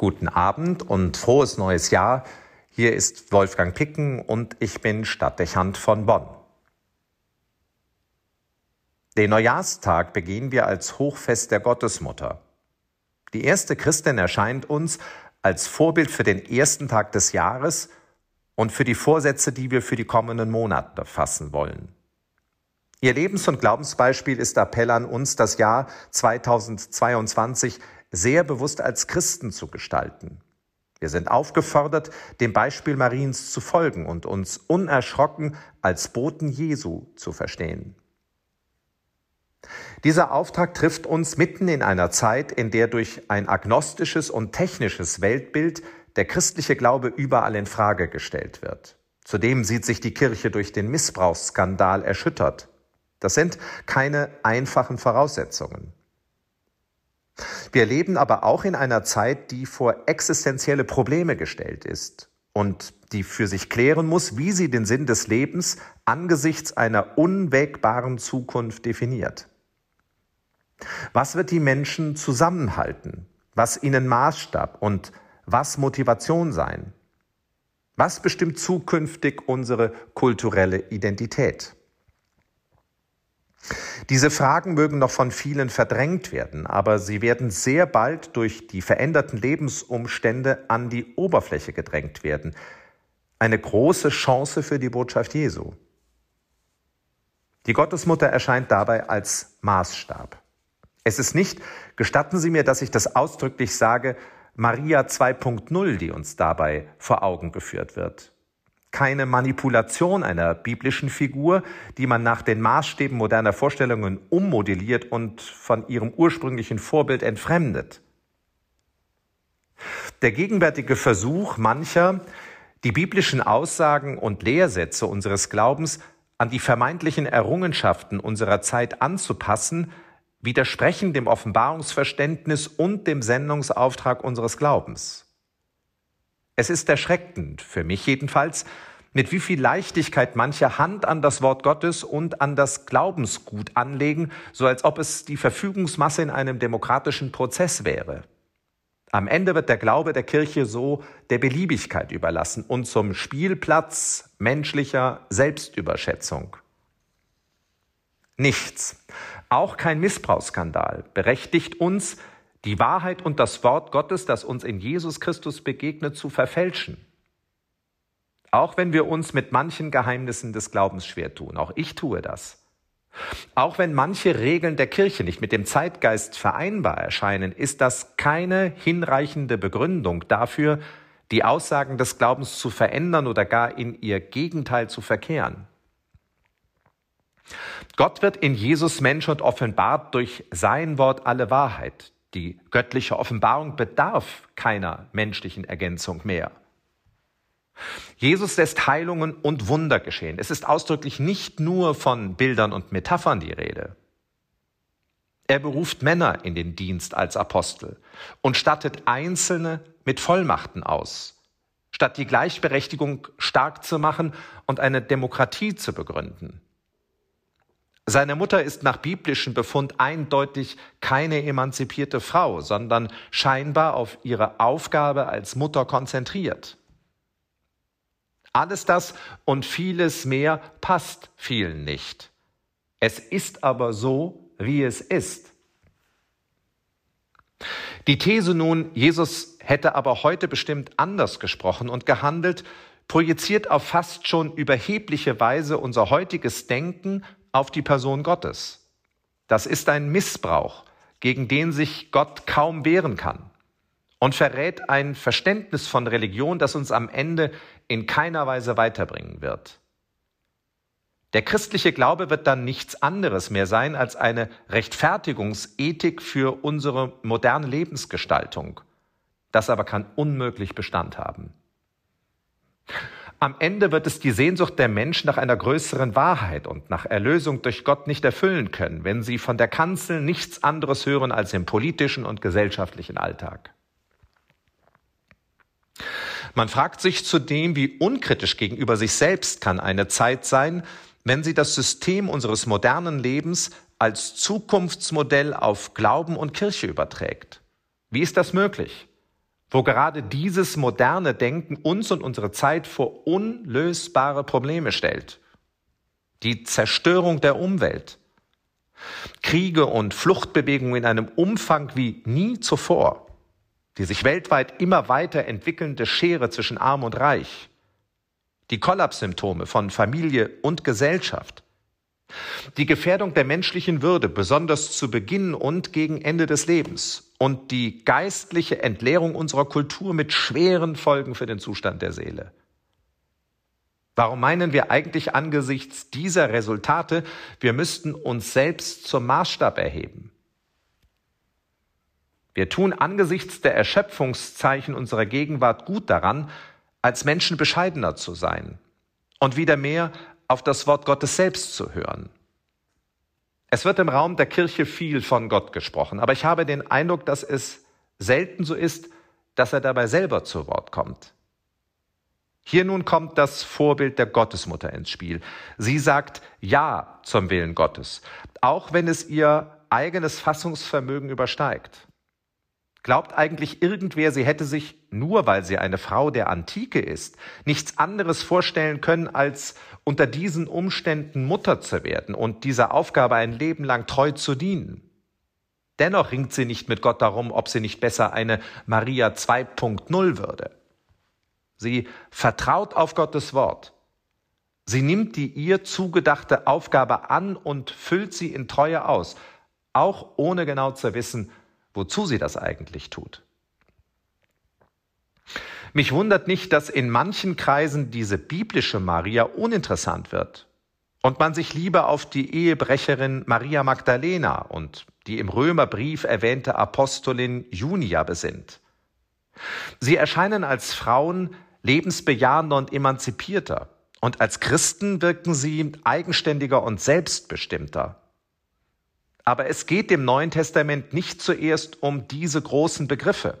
Guten Abend und frohes neues Jahr. Hier ist Wolfgang Picken und ich bin Stadtdechant von Bonn. Den Neujahrstag begehen wir als Hochfest der Gottesmutter. Die erste Christin erscheint uns als Vorbild für den ersten Tag des Jahres und für die Vorsätze, die wir für die kommenden Monate fassen wollen. Ihr Lebens- und Glaubensbeispiel ist Appell an uns, das Jahr 2022 sehr bewusst als Christen zu gestalten. Wir sind aufgefordert, dem Beispiel Mariens zu folgen und uns unerschrocken als Boten Jesu zu verstehen. Dieser Auftrag trifft uns mitten in einer Zeit, in der durch ein agnostisches und technisches Weltbild der christliche Glaube überall in Frage gestellt wird. Zudem sieht sich die Kirche durch den Missbrauchsskandal erschüttert. Das sind keine einfachen Voraussetzungen. Wir leben aber auch in einer Zeit, die vor existenzielle Probleme gestellt ist und die für sich klären muss, wie sie den Sinn des Lebens angesichts einer unwägbaren Zukunft definiert. Was wird die Menschen zusammenhalten? Was ihnen Maßstab und was Motivation sein? Was bestimmt zukünftig unsere kulturelle Identität? Diese Fragen mögen noch von vielen verdrängt werden, aber sie werden sehr bald durch die veränderten Lebensumstände an die Oberfläche gedrängt werden. Eine große Chance für die Botschaft Jesu. Die Gottesmutter erscheint dabei als Maßstab. Es ist nicht, gestatten Sie mir, dass ich das ausdrücklich sage, Maria 2.0, die uns dabei vor Augen geführt wird keine Manipulation einer biblischen Figur, die man nach den Maßstäben moderner Vorstellungen ummodelliert und von ihrem ursprünglichen Vorbild entfremdet. Der gegenwärtige Versuch mancher, die biblischen Aussagen und Lehrsätze unseres Glaubens an die vermeintlichen Errungenschaften unserer Zeit anzupassen, widersprechen dem Offenbarungsverständnis und dem Sendungsauftrag unseres Glaubens. Es ist erschreckend, für mich jedenfalls, mit wie viel Leichtigkeit manche Hand an das Wort Gottes und an das Glaubensgut anlegen, so als ob es die Verfügungsmasse in einem demokratischen Prozess wäre. Am Ende wird der Glaube der Kirche so der Beliebigkeit überlassen und zum Spielplatz menschlicher Selbstüberschätzung. Nichts, auch kein Missbrauchsskandal, berechtigt uns, die Wahrheit und das Wort Gottes, das uns in Jesus Christus begegnet, zu verfälschen. Auch wenn wir uns mit manchen Geheimnissen des Glaubens schwer tun, auch ich tue das. Auch wenn manche Regeln der Kirche nicht mit dem Zeitgeist vereinbar erscheinen, ist das keine hinreichende Begründung dafür, die Aussagen des Glaubens zu verändern oder gar in ihr Gegenteil zu verkehren. Gott wird in Jesus Mensch und offenbart durch sein Wort alle Wahrheit. Die göttliche Offenbarung bedarf keiner menschlichen Ergänzung mehr. Jesus lässt Heilungen und Wunder geschehen. Es ist ausdrücklich nicht nur von Bildern und Metaphern die Rede. Er beruft Männer in den Dienst als Apostel und stattet Einzelne mit Vollmachten aus, statt die Gleichberechtigung stark zu machen und eine Demokratie zu begründen. Seine Mutter ist nach biblischem Befund eindeutig keine emanzipierte Frau, sondern scheinbar auf ihre Aufgabe als Mutter konzentriert. Alles das und vieles mehr passt vielen nicht. Es ist aber so, wie es ist. Die These nun, Jesus hätte aber heute bestimmt anders gesprochen und gehandelt, projiziert auf fast schon überhebliche Weise unser heutiges Denken auf die Person Gottes. Das ist ein Missbrauch, gegen den sich Gott kaum wehren kann und verrät ein Verständnis von Religion, das uns am Ende in keiner Weise weiterbringen wird. Der christliche Glaube wird dann nichts anderes mehr sein als eine Rechtfertigungsethik für unsere moderne Lebensgestaltung. Das aber kann unmöglich Bestand haben. Am Ende wird es die Sehnsucht der Menschen nach einer größeren Wahrheit und nach Erlösung durch Gott nicht erfüllen können, wenn sie von der Kanzel nichts anderes hören als im politischen und gesellschaftlichen Alltag. Man fragt sich zudem, wie unkritisch gegenüber sich selbst kann eine Zeit sein, wenn sie das System unseres modernen Lebens als Zukunftsmodell auf Glauben und Kirche überträgt. Wie ist das möglich? Wo gerade dieses moderne Denken uns und unsere Zeit vor unlösbare Probleme stellt. Die Zerstörung der Umwelt, Kriege und Fluchtbewegungen in einem Umfang wie nie zuvor, die sich weltweit immer weiter entwickelnde Schere zwischen Arm und Reich, die Kollapssymptome von Familie und Gesellschaft, die Gefährdung der menschlichen Würde, besonders zu Beginn und gegen Ende des Lebens und die geistliche Entleerung unserer Kultur mit schweren Folgen für den Zustand der Seele. Warum meinen wir eigentlich angesichts dieser Resultate, wir müssten uns selbst zum Maßstab erheben? Wir tun angesichts der Erschöpfungszeichen unserer Gegenwart gut daran, als Menschen bescheidener zu sein und wieder mehr auf das Wort Gottes selbst zu hören. Es wird im Raum der Kirche viel von Gott gesprochen, aber ich habe den Eindruck, dass es selten so ist, dass er dabei selber zu Wort kommt. Hier nun kommt das Vorbild der Gottesmutter ins Spiel. Sie sagt Ja zum Willen Gottes, auch wenn es ihr eigenes Fassungsvermögen übersteigt. Glaubt eigentlich irgendwer, sie hätte sich, nur weil sie eine Frau der Antike ist, nichts anderes vorstellen können, als unter diesen Umständen Mutter zu werden und dieser Aufgabe ein Leben lang treu zu dienen? Dennoch ringt sie nicht mit Gott darum, ob sie nicht besser eine Maria 2.0 würde. Sie vertraut auf Gottes Wort. Sie nimmt die ihr zugedachte Aufgabe an und füllt sie in Treue aus, auch ohne genau zu wissen, wozu sie das eigentlich tut. Mich wundert nicht, dass in manchen Kreisen diese biblische Maria uninteressant wird und man sich lieber auf die Ehebrecherin Maria Magdalena und die im Römerbrief erwähnte Apostolin Junia besinnt. Sie erscheinen als Frauen lebensbejahender und emanzipierter, und als Christen wirken sie eigenständiger und selbstbestimmter. Aber es geht dem Neuen Testament nicht zuerst um diese großen Begriffe,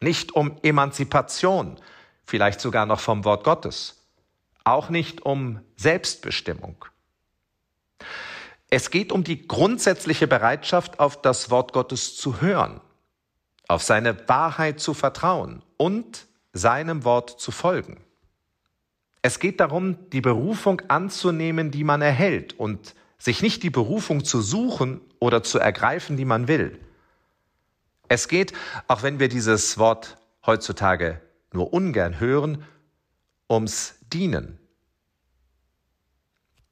nicht um Emanzipation, vielleicht sogar noch vom Wort Gottes, auch nicht um Selbstbestimmung. Es geht um die grundsätzliche Bereitschaft, auf das Wort Gottes zu hören, auf seine Wahrheit zu vertrauen und seinem Wort zu folgen. Es geht darum, die Berufung anzunehmen, die man erhält und sich nicht die Berufung zu suchen oder zu ergreifen, die man will. Es geht, auch wenn wir dieses Wort heutzutage nur ungern hören, ums Dienen.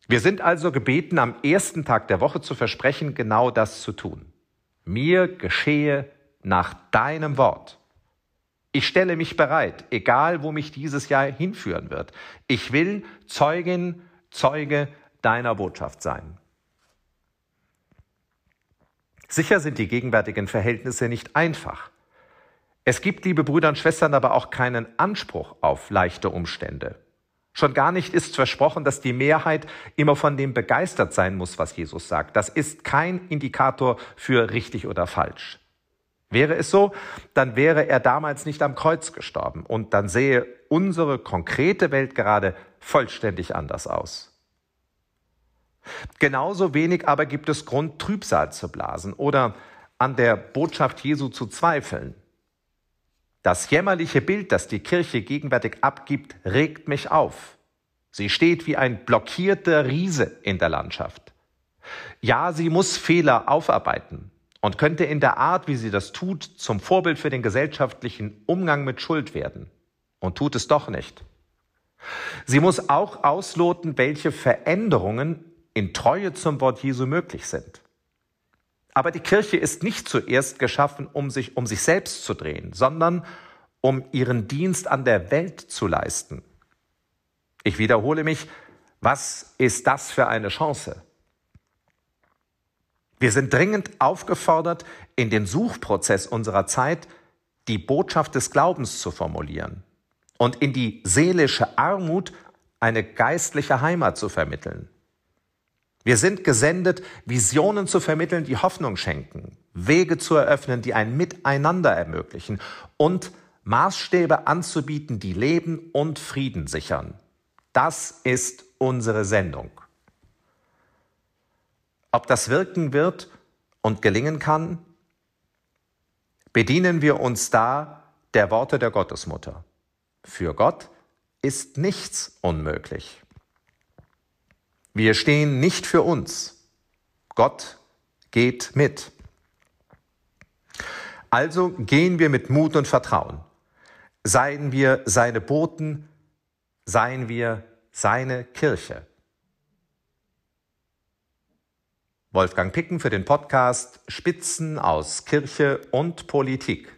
Wir sind also gebeten, am ersten Tag der Woche zu versprechen, genau das zu tun. Mir geschehe nach deinem Wort. Ich stelle mich bereit, egal wo mich dieses Jahr hinführen wird. Ich will Zeugin, Zeuge deiner Botschaft sein. Sicher sind die gegenwärtigen Verhältnisse nicht einfach. Es gibt, liebe Brüder und Schwestern, aber auch keinen Anspruch auf leichte Umstände. Schon gar nicht ist versprochen, dass die Mehrheit immer von dem begeistert sein muss, was Jesus sagt. Das ist kein Indikator für richtig oder falsch. Wäre es so, dann wäre er damals nicht am Kreuz gestorben und dann sähe unsere konkrete Welt gerade vollständig anders aus. Genauso wenig aber gibt es Grund, Trübsal zu blasen oder an der Botschaft Jesu zu zweifeln. Das jämmerliche Bild, das die Kirche gegenwärtig abgibt, regt mich auf. Sie steht wie ein blockierter Riese in der Landschaft. Ja, sie muss Fehler aufarbeiten und könnte in der Art, wie sie das tut, zum Vorbild für den gesellschaftlichen Umgang mit Schuld werden. Und tut es doch nicht. Sie muss auch ausloten, welche Veränderungen in Treue zum Wort Jesu möglich sind. Aber die Kirche ist nicht zuerst geschaffen, um sich um sich selbst zu drehen, sondern um ihren Dienst an der Welt zu leisten. Ich wiederhole mich, was ist das für eine Chance? Wir sind dringend aufgefordert, in den Suchprozess unserer Zeit die Botschaft des Glaubens zu formulieren und in die seelische Armut eine geistliche Heimat zu vermitteln. Wir sind gesendet, Visionen zu vermitteln, die Hoffnung schenken, Wege zu eröffnen, die ein Miteinander ermöglichen und Maßstäbe anzubieten, die Leben und Frieden sichern. Das ist unsere Sendung. Ob das wirken wird und gelingen kann, bedienen wir uns da der Worte der Gottesmutter. Für Gott ist nichts unmöglich. Wir stehen nicht für uns. Gott geht mit. Also gehen wir mit Mut und Vertrauen. Seien wir seine Boten, seien wir seine Kirche. Wolfgang Picken für den Podcast Spitzen aus Kirche und Politik.